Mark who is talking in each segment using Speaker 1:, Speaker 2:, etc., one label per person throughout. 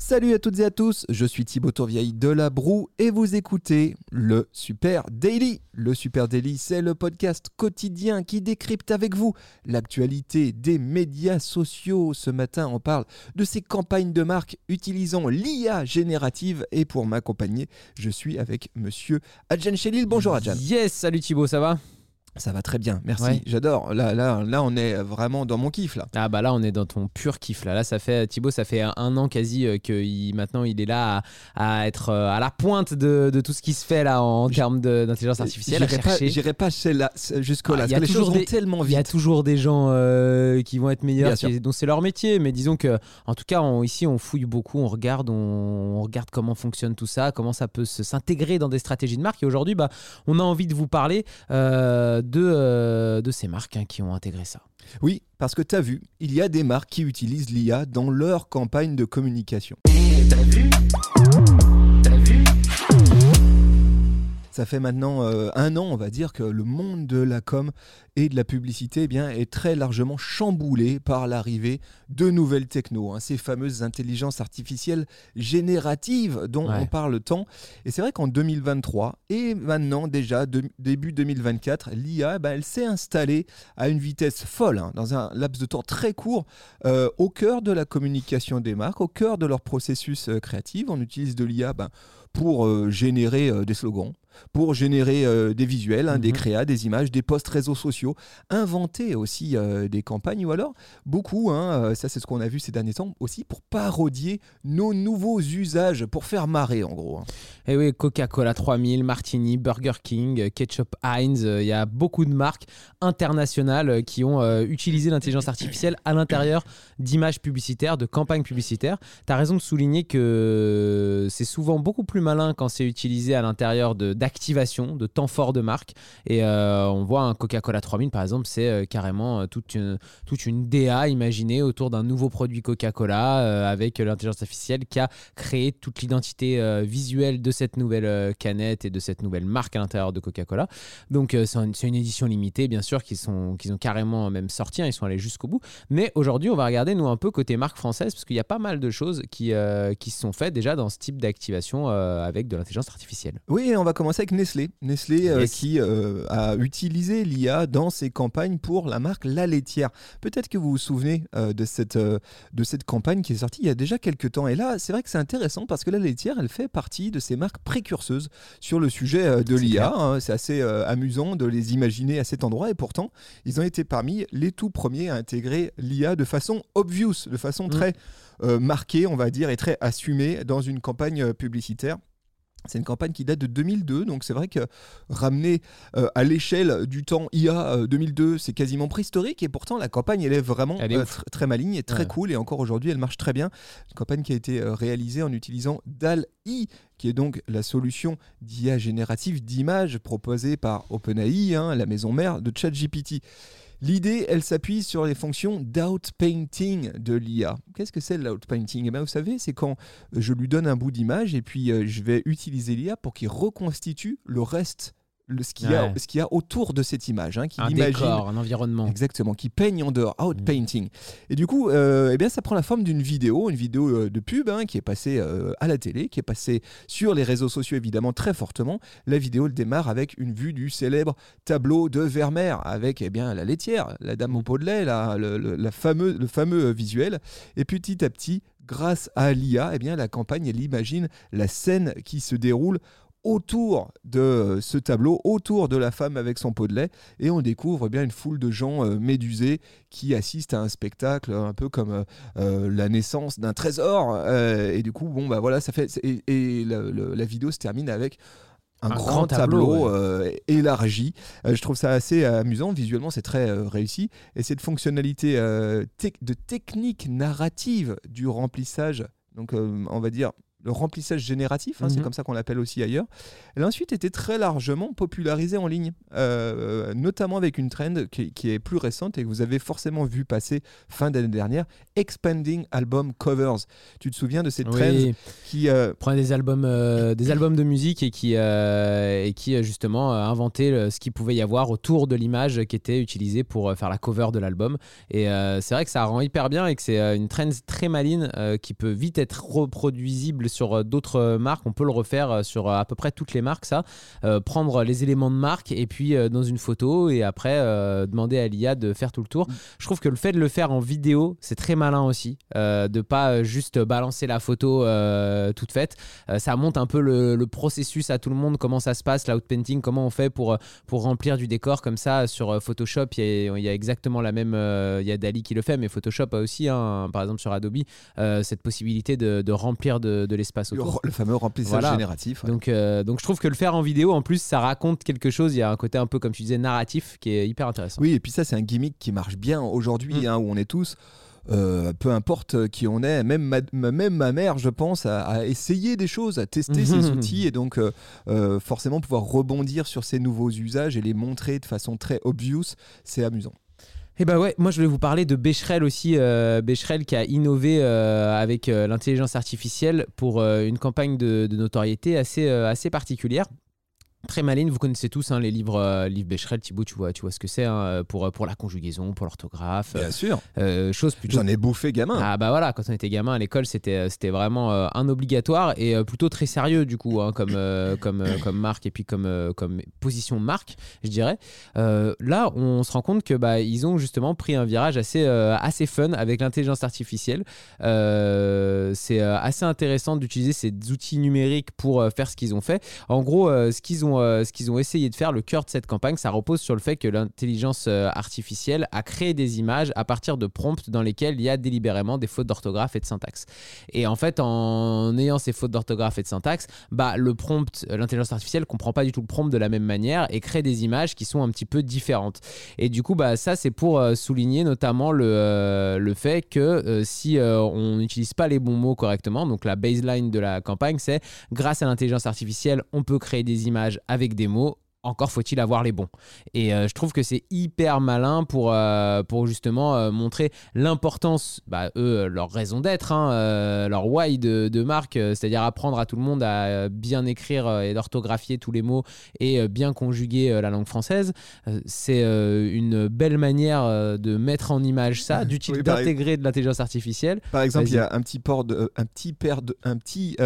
Speaker 1: Salut à toutes et à tous, je suis Thibaut Tourvieille de La Broue et vous écoutez le Super Daily. Le Super Daily, c'est le podcast quotidien qui décrypte avec vous l'actualité des médias sociaux. Ce matin, on parle de ces campagnes de marque utilisant l'IA générative et pour m'accompagner, je suis avec monsieur Adjan Chelil. Bonjour Adjan.
Speaker 2: Yes, salut Thibaut, ça va?
Speaker 1: Ça va très bien, merci.
Speaker 2: Ouais.
Speaker 1: J'adore. Là, là, là, on est vraiment dans mon kiff là.
Speaker 2: Ah bah là on est dans ton pur kiff là. Là ça fait Thibaut ça fait un an quasi euh, que il- maintenant il est là à, à être euh, à la pointe de, de tout ce qui se fait là en termes d'intelligence artificielle.
Speaker 1: J'irai pas, pas jusqu'au là.
Speaker 2: Ah,
Speaker 1: parce
Speaker 2: y a
Speaker 1: que les vont tellement
Speaker 2: Il y a toujours des gens euh, qui vont être meilleurs, qui- dont c'est leur métier. Mais disons que, en tout cas, on- ici, on fouille beaucoup, on regarde, on, on regarde comment fonctionne tout ça, comment ça peut s'intégrer dans des stratégies de marque. Et aujourd'hui, bah, on a envie de vous parler euh, de, euh, de ces marques hein, qui ont intégré ça.
Speaker 1: Oui, parce que tu as vu, il y a des marques qui utilisent l'IA dans leur campagne de communication. Ça fait maintenant euh, un an, on va dire, que le monde de la com et de la publicité eh bien, est très largement chamboulé par l'arrivée de nouvelles technos, hein, ces fameuses intelligences artificielles génératives dont
Speaker 2: Ouais.
Speaker 1: on parle tant. Et c'est vrai qu'en 2023 et maintenant déjà de- début 2024, l'IA, ben, elle s'est installée à une vitesse folle, hein, dans un laps de temps très court, euh, au cœur de la communication des marques, au cœur de leur processus euh, créatif. On utilise de l'IA ben, pour générer des slogans, pour générer euh, des visuels, hein, des
Speaker 2: Mhm.
Speaker 1: créas, des images, des posts réseaux sociaux, inventer aussi euh, des campagnes ou alors beaucoup, hein, euh, ça c'est ce qu'on a vu ces derniers temps, aussi pour parodier nos nouveaux usages, pour faire marrer en gros. hein.
Speaker 2: Et Eh oui, Coca-Cola 3000, Martini, Burger King, Ketchup Heinz, il y a beaucoup de marques internationales qui ont utilisé l'intelligence artificielle à l'intérieur d'images publicitaires, de campagnes publicitaires. Tu as raison de souligner que c'est souvent beaucoup plus malin quand c'est utilisé à l'intérieur de- d'activation, de, temps fort de marque. Et euh, on voit un Coca-Cola 3000 par exemple, c'est euh, carrément euh, toute une, toute une DA imaginée autour d'un nouveau produit Coca-Cola avec l'intelligence artificielle qui a créé toute l'identité visuelle de cette nouvelle canette et de cette nouvelle marque à l'intérieur de Coca-Cola. Donc c'est une, une édition limitée, bien sûr, qu'ils sont- qu'ils ont carrément même sorti, hein, ils sont allés jusqu'au bout. Mais aujourd'hui, on va regarder, nous, un peu côté marque française, parce qu'il y a pas mal de choses qui, qui se sont faites déjà dans ce type d'activation avec de l'intelligence artificielle.
Speaker 1: Oui, on va commencer avec Nestlé. Nestlé euh, qui euh, a utilisé l'IA dans ses campagnes pour la marque La Laitière. Peut-être que vous vous souvenez euh, de, cette, de cette campagne qui est sortie il y a déjà quelques temps. Et là, c'est vrai que c'est intéressant parce que La Laitière, elle fait partie de ces marques précurseuses sur le sujet de l'IA. hein. C'est assez amusant de les imaginer à cet endroit. Et pourtant, ils ont été parmi les tout premiers à intégrer l'IA de façon obvious, de façon
Speaker 2: Mm.
Speaker 1: très marquée, on va dire, et très assumée dans une campagne publicitaire. C'est une campagne qui date de 2002, donc c'est vrai que ramener euh, à l'échelle du temps IA euh, 2002, c'est quasiment préhistorique, et pourtant la campagne elle est vraiment
Speaker 2: Elle est
Speaker 1: euh, tr- très maligne et très
Speaker 2: Ouais.
Speaker 1: cool, et encore aujourd'hui elle marche très bien. Une campagne qui a été euh, réalisée en utilisant DAL-I, qui est donc la solution d'IA générative d'images proposée par OpenAI, hein, la maison mère de ChatGPT. L'idée, elle s'appuie sur les fonctions d'outpainting de l'IA. Qu'est-ce que c'est l'outpainting eh ben, Vous savez, c'est quand je lui donne un bout d'image et puis euh, je vais utiliser l'IA pour qu'il reconstitue le reste, le, ce qu'il y, a-
Speaker 2: Ouais.
Speaker 1: ce qu'il y a autour de cette image, hein, qu'il
Speaker 2: Un
Speaker 1: imagine.
Speaker 2: décor, un environnement.
Speaker 1: Exactement, qui peigne en dehors, outpainting. Et du coup, euh, eh bien, ça prend la forme d'une vidéo, une vidéo euh, de pub hein, qui est passée euh, à la télé, qui est passée sur les réseaux sociaux évidemment très fortement. La vidéo démarre avec une vue du célèbre tableau de Vermeer, avec eh bien, la laitière, la dame au pot de lait, la- le, le- la fameux, le fameux visuel. Et petit à petit, grâce à l'IA, eh bien, la campagne, elle imagine la scène qui se déroule autour de euh, ce tableau, autour de la femme avec son pot de lait, et on découvre eh bien une foule de gens euh, médusés qui assistent à un spectacle un peu comme euh, la naissance d'un trésor. euh, et du coup, bon bah voilà, ça fait et, la vidéo se termine avec un,
Speaker 2: Un
Speaker 1: grand,
Speaker 2: grand
Speaker 1: tableau,
Speaker 2: tableau,
Speaker 1: euh, élargi. Euh, je trouve ça assez amusant. Visuellement, c'est très euh, réussi. Et cette fonctionnalité de technique narrative du remplissage, donc on va dire le remplissage génératif, hein, c'est
Speaker 2: Mhm.
Speaker 1: comme ça qu'on l'appelle aussi ailleurs. Elle a ensuite été très largement popularisée en ligne, euh, notamment avec une trend qui, qui est plus récente et que vous avez forcément vu passer fin d'année dernière, Expanding Album Covers. Tu te souviens de cette trend
Speaker 2: Oui,
Speaker 1: qui... euh,
Speaker 2: prenait des albums, euh, des albums de musique et qui, euh, et qui justement inventait ce qu'il pouvait y avoir autour de l'image qui était utilisée pour faire la cover de l'album. Et c'est vrai que ça rend hyper bien et que c'est une trend très maline euh, qui peut vite être reproduisible sur euh, d'autres euh, marques. On peut le refaire euh, sur à peu près toutes les marques, ça. Prendre les éléments de marque et puis dans une photo et après demander à l'IA de faire tout le tour. Je trouve que le fait de le faire en vidéo, c'est très malin aussi. De pas juste balancer la photo toute faite. Ça montre un peu le, processus à tout le monde, comment ça se passe, l'outpainting, comment on fait pour, pour remplir du décor comme ça sur Photoshop. Il y, a, y a exactement la même. il y a Dali qui le fait, mais Photoshop a aussi, hein, par exemple sur Adobe, cette possibilité de, de remplir de, de l'espace
Speaker 1: le,
Speaker 2: autour.
Speaker 1: le fameux remplissage
Speaker 2: Voilà.
Speaker 1: génératif. ouais.
Speaker 2: Donc, euh, donc je trouve que le faire en vidéo, en plus, ça raconte quelque chose. Il y a un côté un peu, comme tu disais, narratif qui est hyper intéressant.
Speaker 1: Oui, et puis ça, c'est un gimmick qui marche bien aujourd'hui,
Speaker 2: Mm.
Speaker 1: hein, où on est tous. euh, peu importe qui on est, même ma, même ma mère, je pense, a, a essayé des choses, a testé ces outils et donc euh, euh, forcément pouvoir rebondir sur ces nouveaux usages et les montrer de façon très obvious, c'est amusant.
Speaker 2: Et bah ouais, moi je voulais vous parler de Becherel aussi, euh, qui a innové euh, avec euh, l'intelligence artificielle pour euh, une campagne de, notoriété assez particulière. Très maline, vous connaissez tous hein, les livres, euh, livres Becherel, Thibaut, tu vois, tu vois ce que c'est hein, pour, pour la conjugaison, pour l'orthographe,
Speaker 1: Bien sûr,
Speaker 2: euh, chose plutôt
Speaker 1: j'en ai bouffé gamin.
Speaker 2: ah bah voilà, quand on était gamin à l'école, c'était euh, c'était vraiment euh, un obligatoire et euh, plutôt très sérieux du coup, hein, comme euh, comme euh, comme marque et puis comme euh, comme position marque, je dirais. Euh, là, on se rend compte que bah ils ont justement pris un virage assez euh, assez fun avec l'intelligence artificielle. Euh, c'est euh, assez intéressant d'utiliser ces outils numériques pour euh, faire ce qu'ils ont fait. En gros, euh, ce qu'ils ont euh, ce qu'ils ont essayé de faire, le cœur de cette campagne, ça repose sur le fait que l'intelligence euh, artificielle a créé des images à partir de prompts dans lesquels il y a délibérément des fautes d'orthographe et de syntaxe. Et en fait, en ayant ces fautes d'orthographe et de syntaxe, bah, le prompt, euh, l'intelligence artificielle comprend pas du tout le prompt de la même manière et crée des images qui sont un petit peu différentes. Et du coup, bah, ça, c'est pour souligner notamment le, le fait que si on n'utilise pas les bons mots correctement, donc la baseline de la campagne, c'est grâce à l'intelligence artificielle, on peut créer des images avec des mots. Encore faut-il avoir les bons. Et euh, je trouve que c'est hyper malin pour, euh, pour justement euh, montrer l'importance, bah, eux, leur raison d'être, hein, leur why de, de marque, c'est-à-dire apprendre à tout le monde à bien écrire et d'orthographier tous les mots et bien conjuguer la langue française. C'est une belle manière de mettre en image ça, d'utiliser
Speaker 1: Oui,
Speaker 2: d'intégrer de l'intelligence artificielle.
Speaker 1: Par exemple, il y a un petit port de, un petit paire de, un petit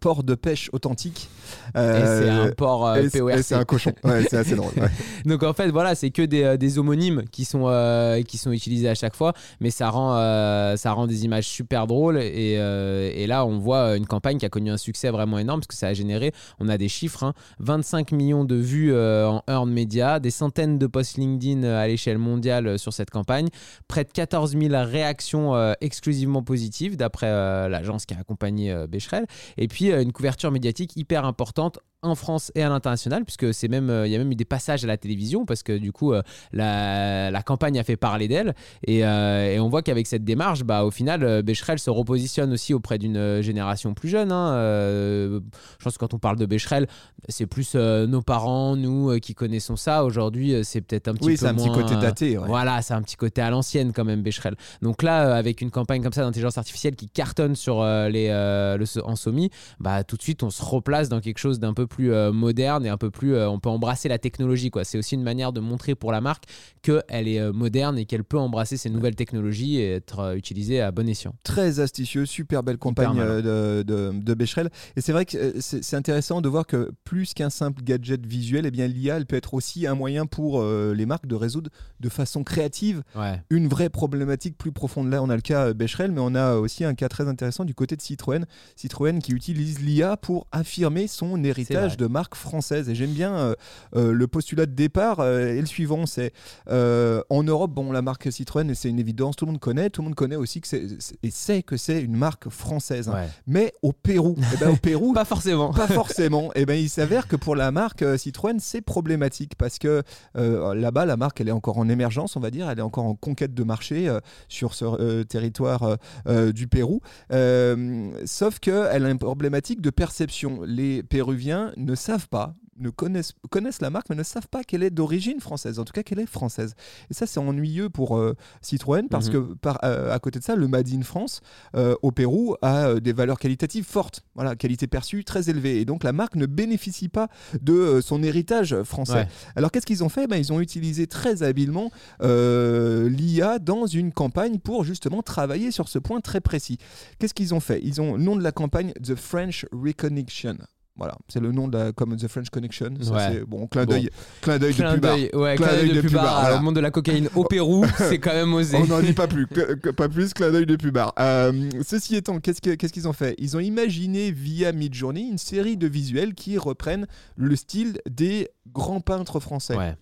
Speaker 1: port de pêche authentique.
Speaker 2: et c'est un port
Speaker 1: c'est un cochon. C'est assez drôle.
Speaker 2: Donc en fait, voilà, c'est que des, euh, homonymes qui sont, euh, qui sont utilisés à chaque fois, mais ça rend, euh, ça rend des images super drôles. Et, là, on voit une campagne qui a connu un succès vraiment énorme parce que ça a généré, on a des chiffres, hein, 25 millions de vues en earned media, des centaines de posts LinkedIn à l'échelle mondiale sur cette campagne, près de 14 000 réactions exclusivement positives d'après l'agence qui a accompagné Becherel, et puis une couverture médiatique hyper importante en France et à l'international, puisque c'est même, euh, il y a même eu des passages à la télévision, parce que du coup, euh, la, la campagne a fait parler d'elle, et, euh, et on voit qu'avec cette démarche, bah, au final, Becherel se repositionne aussi auprès d'une génération plus jeune. hein. Je pense que quand on parle de Becherel, c'est plus nos parents, nous, qui connaissons ça. Aujourd'hui, c'est peut-être un petit
Speaker 1: Oui,
Speaker 2: peu
Speaker 1: c'est un petit côté daté. ouais.
Speaker 2: voilà, c'est un petit côté à l'ancienne quand même, Becherel. Donc là, avec une campagne comme ça d'intelligence artificielle qui cartonne sur les, le, en SOMI, bah, tout de suite, on se replace dans quelque chose d'un peu plus euh, moderne et un peu plus. euh, on peut embrasser la technologie. quoi. C'est aussi une manière de montrer pour la marque qu'elle est euh, moderne et qu'elle peut embrasser ces nouvelles technologies et être utilisée à bon escient.
Speaker 1: très astucieux, super belle campagne de, de, de Becherel. Et c'est vrai que c'est intéressant de voir que plus qu'un simple gadget visuel, eh bien l'IA, elle peut être aussi un moyen pour les marques de résoudre de façon créative
Speaker 2: Ouais.
Speaker 1: une vraie problématique plus profonde. Là, on a le cas Becherel, mais on a aussi un cas très intéressant du côté de Citroën. Citroën qui utilise l'IA pour affirmer son héritage héritage de marques françaises. Et j'aime bien euh, euh, le postulat de départ euh, et le suivant, c'est en Europe, bon, la marque Citroën, c'est une évidence, tout le monde connaît, tout le monde connaît aussi que c'est et sait que c'est une marque française.
Speaker 2: Ouais.
Speaker 1: Mais au Pérou, eh ben, au Pérou,
Speaker 2: Pas forcément.
Speaker 1: pas forcément. Et ben, il s'avère que pour la marque Citroën, c'est problématique parce que là-bas, la marque, elle est encore en émergence, on va dire, elle est encore en conquête de marché sur ce territoire du Pérou. Sauf qu'elle a une problématique de perception. Les Péruviens ne savent pas ne connaissent, connaissent la marque mais ne savent pas qu'elle est d'origine française, en tout cas qu'elle est française. Et ça c'est ennuyeux pour euh, Citroën parce
Speaker 2: Mhm.
Speaker 1: que par, euh, à côté de ça, le Made in France euh, au Pérou a des valeurs qualitatives fortes, voilà, qualité perçue très élevée. Et donc la marque ne bénéficie pas de son héritage français.
Speaker 2: Ouais.
Speaker 1: Alors qu'est-ce qu'ils ont fait? Ben, Ils ont utilisé très habilement l'IA dans une campagne pour justement travailler sur ce point très précis. Qu'est-ce qu'ils ont fait? Ils ont nom de la campagne The French Recognition. Voilà, c'est le nom de la, comme The French Connection. Ça,
Speaker 2: Ouais.
Speaker 1: bon, clin
Speaker 2: Bon.
Speaker 1: d'œil, clin d'œil de
Speaker 2: Clin ouais,
Speaker 1: Clin
Speaker 2: d'œil de plus bas.
Speaker 1: voilà.
Speaker 2: Au monde de la cocaïne au Pérou, c'est quand même osé.
Speaker 1: On n'en dit pas plus, pas plus, clin d'œil de pubard. Euh, ceci étant, qu'est-ce que- qu'est-ce qu'ils ont fait? Ils ont imaginé via Midjourney une série de visuels qui reprennent le style des grands peintres français.
Speaker 2: Ouais.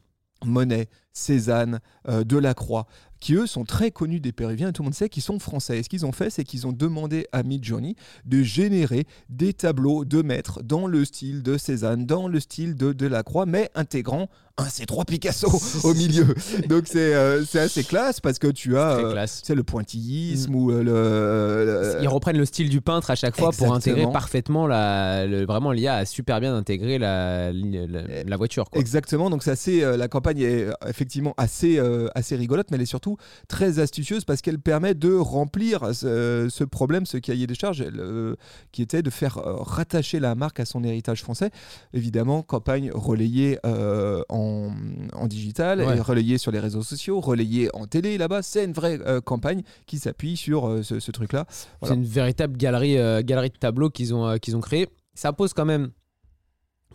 Speaker 1: Monet, Cézanne, euh, Delacroix, qui eux sont très connus des Péruviens et tout le monde sait qu'ils sont français. Et ce qu'ils ont fait, c'est qu'ils ont demandé à Midjourney de générer des tableaux de maîtres dans le style de Cézanne, dans le style de Delacroix, mais intégrant un C3 Picasso au milieu. Donc c'est euh, c'est assez classe parce que tu as euh, tu sais, le pointillisme ou euh, le, le-
Speaker 2: Ils reprennent le style du peintre à chaque fois pour intégrer parfaitement la. le- vraiment, l'IA a super bien intégré la, la, la voiture. Quoi.
Speaker 1: Exactement, donc c'est assez, euh, la campagne est euh, effectivement assez, euh, assez rigolote, mais elle est surtout très astucieuse parce qu'elle permet de remplir ce, ce problème, ce cahier des charges, elle, euh, qui était de faire euh, rattacher la marque à son héritage français. Évidemment, campagne relayée en, en digital,
Speaker 2: Ouais.
Speaker 1: et relayée sur les réseaux sociaux, relayée en télé là-bas. C'est une vraie campagne qui s'appuie sur ce, ce truc-là. Voilà.
Speaker 2: C'est une véritable galerie, galerie de tableaux qu'ils ont, qu'ils ont créé. Ça pose quand même,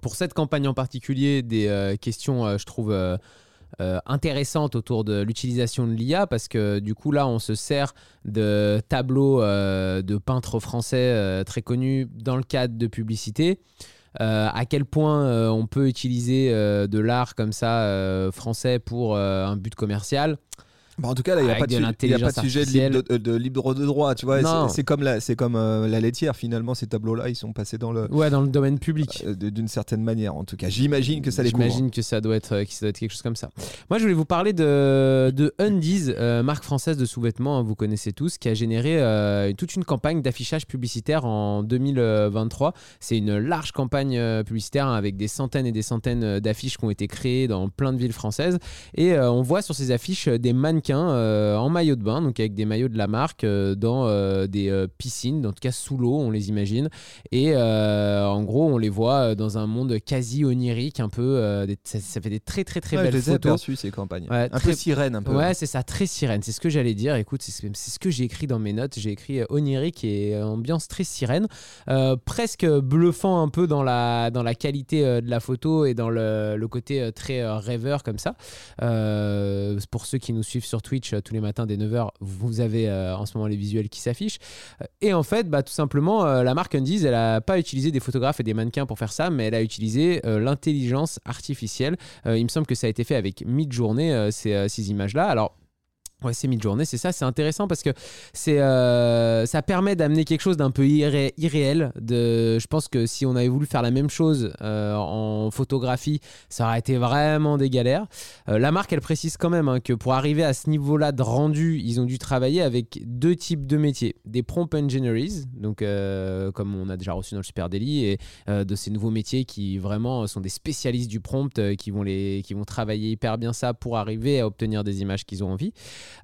Speaker 2: pour cette campagne en particulier, des euh, questions, euh, je trouve, euh, euh, intéressantes autour de l'utilisation de l'IA, parce que du coup, là, on se sert de tableaux euh, de peintres français euh, très connus dans le cadre de publicité. À quel point on peut utiliser de l'art comme ça français pour un but commercial
Speaker 1: Bah, en tout cas, là, il n'y a, pas de y a pas sujet de libre de, de libre de droit. Tu vois, c'est comme, la, c'est comme euh, la laitière, finalement, ces tableaux-là, ils sont passés dans le,
Speaker 2: Ouais, dans le domaine public.
Speaker 1: Euh, d'une certaine manière en tout cas. J'imagine que ça les.
Speaker 2: J'imagine que ça doit être, euh, que ça doit être quelque chose comme ça. Moi, je voulais vous parler de, de Undies, euh, marque française de sous-vêtements, hein, vous connaissez tous, qui a généré toute une campagne d'affichage publicitaire en 2023. C'est une large campagne publicitaire hein, avec des centaines et des centaines d'affiches qui ont été créées dans plein de villes françaises. Et on voit sur ces affiches des mannequins euh, en maillot de bain, donc avec des maillots de la marque, euh, dans euh, des piscines, en tout cas sous l'eau, on les imagine. Et en gros, on les voit dans un monde quasi onirique, un peu. des- ça, ça fait des très très très
Speaker 1: Ouais, je
Speaker 2: belles
Speaker 1: les ai
Speaker 2: photos.
Speaker 1: aperçus ces campagnes.
Speaker 2: Ouais,
Speaker 1: un
Speaker 2: très-
Speaker 1: peu sirène, un peu.
Speaker 2: Ouais, c'est ça, très sirène. C'est ce que j'allais dire. Écoute, c'est ce que- j'ai écrit dans mes notes. J'ai écrit onirique et ambiance très sirène. Euh, presque bluffant un peu dans la, dans la qualité de la photo et dans le, le côté très rêveur comme ça. Euh, pour ceux qui nous suivent sur Twitch euh, tous les matins dès 9h, vous avez euh, en ce moment les visuels qui s'affichent. Euh, Et en fait, bah, tout simplement, la marque Undies, elle n'a pas utilisé des photographes et des mannequins pour faire ça, mais elle a utilisé l'intelligence artificielle. Il me semble que ça a été fait avec Midjourney, euh, ces, ces images-là. Alors, Ouais, c'est Midjourney, c'est ça, c'est intéressant parce que c'est, euh, ça permet d'amener quelque chose d'un peu irré- irréel. De, je pense que si on avait voulu faire la même chose euh, en photographie, ça aurait été vraiment des galères. Euh, la marque, elle précise quand même hein, que pour arriver à ce niveau-là de rendu, ils ont dû travailler avec deux types de métiers. Des prompt engineers, donc comme on a déjà reçu dans le Super Daily, et de ces nouveaux métiers qui vraiment sont des spécialistes du prompt, qui, vont les, qui vont travailler hyper bien ça pour arriver à obtenir des images qu'ils ont envie.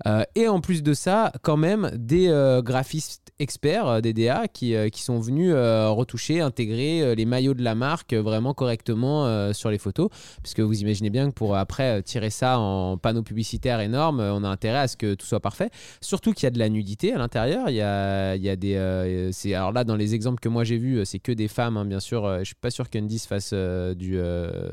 Speaker 2: Euh, et en plus de ça, quand même, des euh, graphistes experts, euh, des DA, qui, qui sont venus retoucher, intégrer les maillots de la marque vraiment correctement sur les photos. Puisque vous imaginez bien que pour après tirer ça en panneau publicitaire énorme, on a intérêt à ce que tout soit parfait. Surtout qu'il y a de la nudité à l'intérieur. Il y a, il y a des. alors là, dans les exemples que moi j'ai vus, c'est que des femmes, hein, bien sûr. Je suis pas sûr qu'Undies fasse du,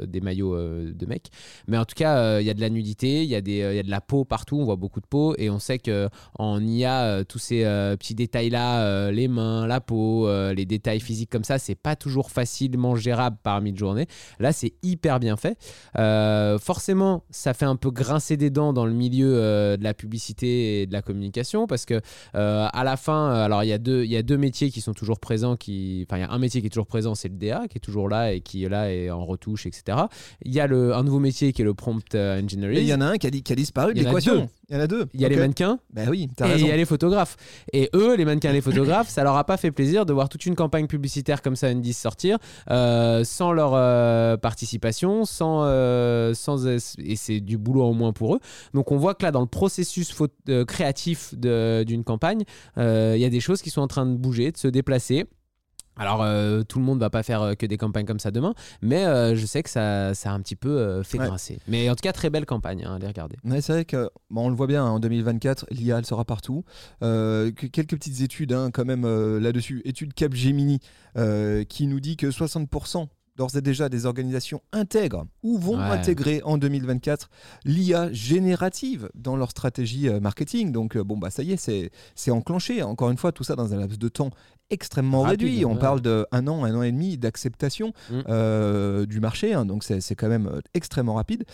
Speaker 2: des maillots de mecs. Mais en tout cas, il y a de la nudité, il y, a des, il y a de la peau partout, on voit beaucoup de peau et on sait que en IA, euh, tous ces euh, petits détails-là, euh, les mains, la peau, les détails physiques comme ça, c'est pas toujours facilement gérable par mi-journée. Là, c'est hyper bien fait. Forcément, ça fait un peu grincer des dents dans le milieu de la publicité et de la communication parce que à la fin, alors il y a deux, il y a deux métiers qui sont toujours présents, qui, enfin il y a un métier qui est toujours présent, c'est le DA qui est toujours là et qui est là et en retouche, etc. Il y a le, un nouveau métier qui est le prompt engineering.
Speaker 1: Et il y en a un qui a, di- qui a disparu de l'équation. Il y en a deux.
Speaker 2: Il y a les mannequins
Speaker 1: Ben oui,
Speaker 2: et il y a les photographes. Et eux, les mannequins et les photographes, ça leur a pas fait plaisir de voir toute une campagne publicitaire comme ça, N10 sortir, euh, sans leur euh, participation, sans, euh, sans et c'est du boulot en moins pour eux. Donc on voit que là, dans le processus créatif d'une campagne, il y a des choses qui sont en train de bouger, de se déplacer. Alors, euh, tout le monde va pas faire euh, que des campagnes comme ça demain, mais euh, je sais que ça, ça a un petit peu fait
Speaker 1: Ouais.
Speaker 2: grincer. Mais en tout cas, très belle campagne, hein, allez regarder.
Speaker 1: Ouais, c'est vrai que bon, on le voit bien hein, en 2024, l'IA elle sera partout. Que- quelques petites études hein, quand même là-dessus. Étude Capgemini qui nous dit que 60% d'ores et déjà des organisations intègrent ou vont
Speaker 2: Ouais.
Speaker 1: intégrer en 2024 l'IA générative dans leur stratégie euh, marketing. Donc euh, bon bah ça y est, c'est c'est enclenché. Encore une fois, tout ça dans un laps de temps extrêmement
Speaker 2: Rapide,
Speaker 1: réduit. On parle de un an, un an et demi d'acceptation
Speaker 2: Mm.
Speaker 1: euh, du marché. hein. donc c'est c'est quand même extrêmement rapide.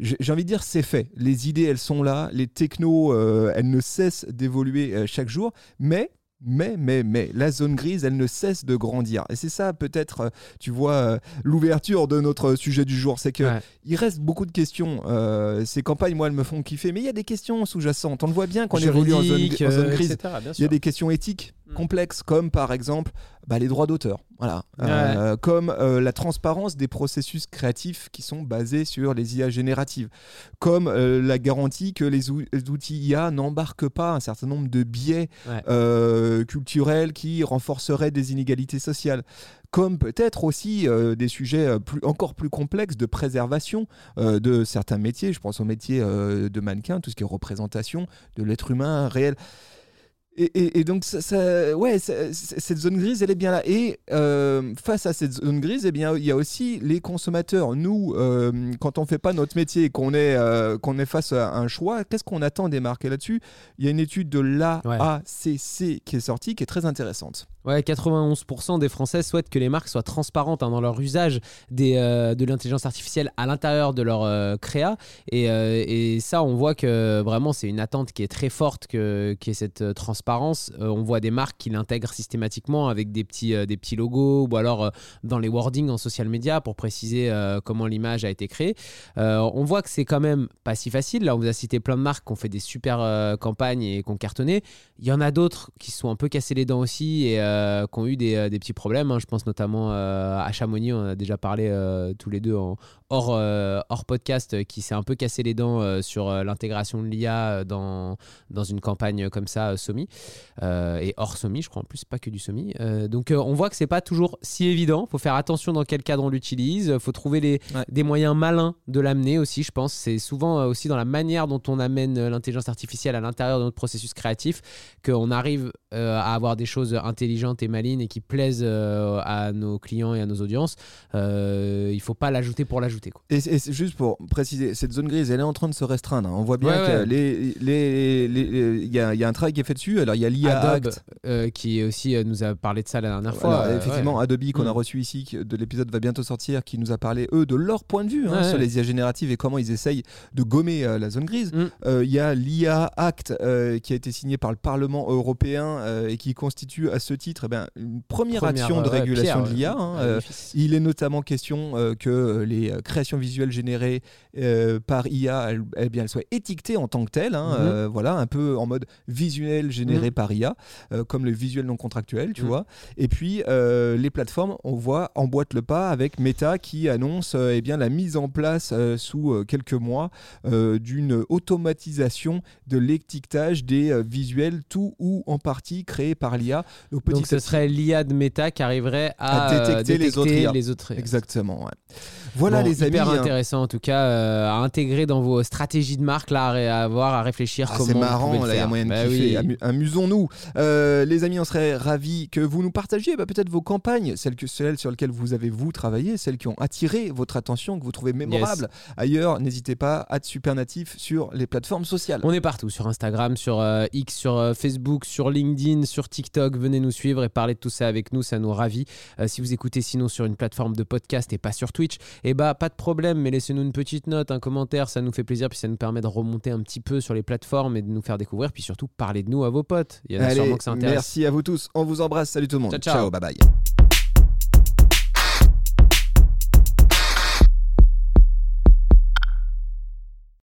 Speaker 1: J'ai j'ai envie de dire c'est fait. Les idées elles sont là, les technos euh, elles ne cessent d'évoluer euh, chaque jour, mais mais, mais, mais, la zone grise, elle ne cesse de grandir. Et c'est ça, peut-être, euh, tu vois, euh, l'ouverture de notre sujet du jour. C'est que
Speaker 2: Ouais.
Speaker 1: il reste beaucoup de questions. Euh, ces campagnes, moi, elles me font kiffer. Mais il y a des questions sous-jacentes. On le voit bien qu'on évolue en zone, en zone grise.
Speaker 2: etc.,
Speaker 1: Il y a des questions éthiques
Speaker 2: Mm.
Speaker 1: complexes, comme par exemple bah, les droits d'auteur. Voilà. Euh, comme euh, la transparence des processus créatifs qui sont basés sur les IA génératives. Comme euh, la garantie que les, ou- les outils IA n'embarquent pas un certain nombre de biais
Speaker 2: Ouais.
Speaker 1: culturels qui renforceraient des inégalités sociales. Comme peut-être aussi euh, des sujets plus, encore plus complexes de préservation euh, de certains métiers. Je pense au métier euh, de mannequin, tout ce qui est représentation de l'être humain réel. Et, et- et donc, ça, ça- ouais, ça- cette zone grise, elle est bien là. Et euh, face à cette zone grise, eh bien, il y a aussi les consommateurs. Nous, euh, quand on fait pas notre métier et qu'on est, euh, qu'on est face à un choix, qu'est-ce qu'on attend des marques? Et là-dessus, il y a une étude de l'AACC qui est sortie, qui est très intéressante.
Speaker 2: Ouais, 91% des Français souhaitent que les marques soient transparentes hein, dans leur usage euh, de l'intelligence artificielle à l'intérieur de leur euh, créa. Et, euh, et ça, on voit que vraiment, c'est une attente qui est très forte, que, qui est cette euh, transparence. On voit des marques qui l'intègrent systématiquement avec des petits, des petits logos ou alors dans les wordings en social media pour préciser comment l'image a été créée. On voit que c'est quand même pas si facile. Là, on vous a cité plein de marques qui ont fait des super campagnes et qui ont cartonné. Il y en a d'autres qui sont un peu cassés les dents aussi et euh, qui ont eu des, euh, petits problèmes. hein. Je pense notamment euh, à Chamonix, on a déjà parlé tous les deux en, hors, euh, hors podcast, euh, qui s'est un peu cassé les dents euh, sur l'intégration de l'IA dans, dans une campagne comme ça, Somi. Et hors Somi, je crois en plus, pas que du Somi. Donc on voit que c'est pas toujours si évident. faut faire attention dans quel cadre on l'utilise. faut trouver les,
Speaker 1: Ouais.
Speaker 2: des moyens malins de l'amener aussi, je pense. C'est souvent aussi dans la manière dont on amène l'intelligence artificielle à l'intérieur de notre processus créatif qu'on arrive à avoir des choses intelligentes et malines et qui plaisent à nos clients et à nos audiences. Il faut pas l'ajouter pour l'ajouter. Quoi.
Speaker 1: Et, c'est- et juste pour préciser, cette zone grise, elle est en train de se restreindre. hein. On voit bien
Speaker 2: Ouais,
Speaker 1: qu'il
Speaker 2: ouais.
Speaker 1: les, les, les- les- il y, a, il y a un travail qui est fait dessus. Alors, il y a l'IA
Speaker 2: Adobe,
Speaker 1: Act.
Speaker 2: euh, qui aussi euh, nous a parlé de ça la dernière fois. euh,
Speaker 1: effectivement,
Speaker 2: ouais.
Speaker 1: Adobe qu'on a
Speaker 2: Mm.
Speaker 1: reçu ici, qui- de l'épisode va bientôt sortir, qui nous a parlé, eux, de leur point de vue hein, sur les IA génératives et comment ils essayent de gommer euh, la zone grise.
Speaker 2: Mm.
Speaker 1: Il y a l'IA Act qui a été signé par le Parlement européen et qui constitue à ce titre eh ben, une première,
Speaker 2: Première,
Speaker 1: action de régulation
Speaker 2: pierre,
Speaker 1: de l'IA. hein,
Speaker 2: bénéfice.
Speaker 1: il est notamment question que les créations visuelles générées euh, par IA, elles, eh bien, elles soient étiquetées en tant que telles. hein,
Speaker 2: Mhm.
Speaker 1: euh, voilà, un peu en mode visuel généré
Speaker 2: Mhm.
Speaker 1: par IA, euh, comme le visuel non contractuel, tu
Speaker 2: Mhm.
Speaker 1: vois. Et puis les plateformes, on voit emboîtent le pas avec Meta qui annonce eh bien la mise en place sous quelques mois d'une automatisation de l'étiquetage des visuels tout ou en partie créés par l'IA. Donc
Speaker 2: ce serait l'IA de Meta qui arriverait à,
Speaker 1: À détecter les autres IA.
Speaker 2: les autres IA.
Speaker 1: Exactement. ouais. Voilà
Speaker 2: Bon,
Speaker 1: les amis.
Speaker 2: hyper
Speaker 1: hein.
Speaker 2: intéressant en tout cas euh, à intégrer dans vos stratégies de marque là à avoir à réfléchir
Speaker 1: Ah,
Speaker 2: comment
Speaker 1: c'est
Speaker 2: vous
Speaker 1: marrant,
Speaker 2: pouvez le
Speaker 1: là, il y a
Speaker 2: faire.
Speaker 1: moyen de
Speaker 2: Bah oui.
Speaker 1: Amu- Amusons-nous. Euh, les amis, on serait ravis que vous nous partagiez bah, peut-être vos campagnes, celles, que, celles sur lesquelles vous avez vous travaillé, celles qui ont attiré votre attention, que vous trouvez mémorables. Ailleurs, n'hésitez pas à être super natif sur les plateformes sociales.
Speaker 2: On est partout sur Instagram, sur euh, X, sur Facebook, sur LinkedIn, sur TikTok. Venez nous suivre et parler de tout ça avec nous, ça nous ravit. Si vous écoutez sinon sur une plateforme de podcast et pas sur Twitch, eh bah pas de problème, mais laissez-nous une petite note, un commentaire, ça nous fait plaisir, puis ça nous permet de remonter un petit peu sur les plateformes et de nous faire découvrir, puis surtout parler de nous à vos potes. Il y en a
Speaker 1: Allez,
Speaker 2: sûrement que ça intéresse.
Speaker 1: merci à vous tous. On vous embrasse. Salut tout le monde.
Speaker 2: Ciao, ciao.
Speaker 1: bye bye.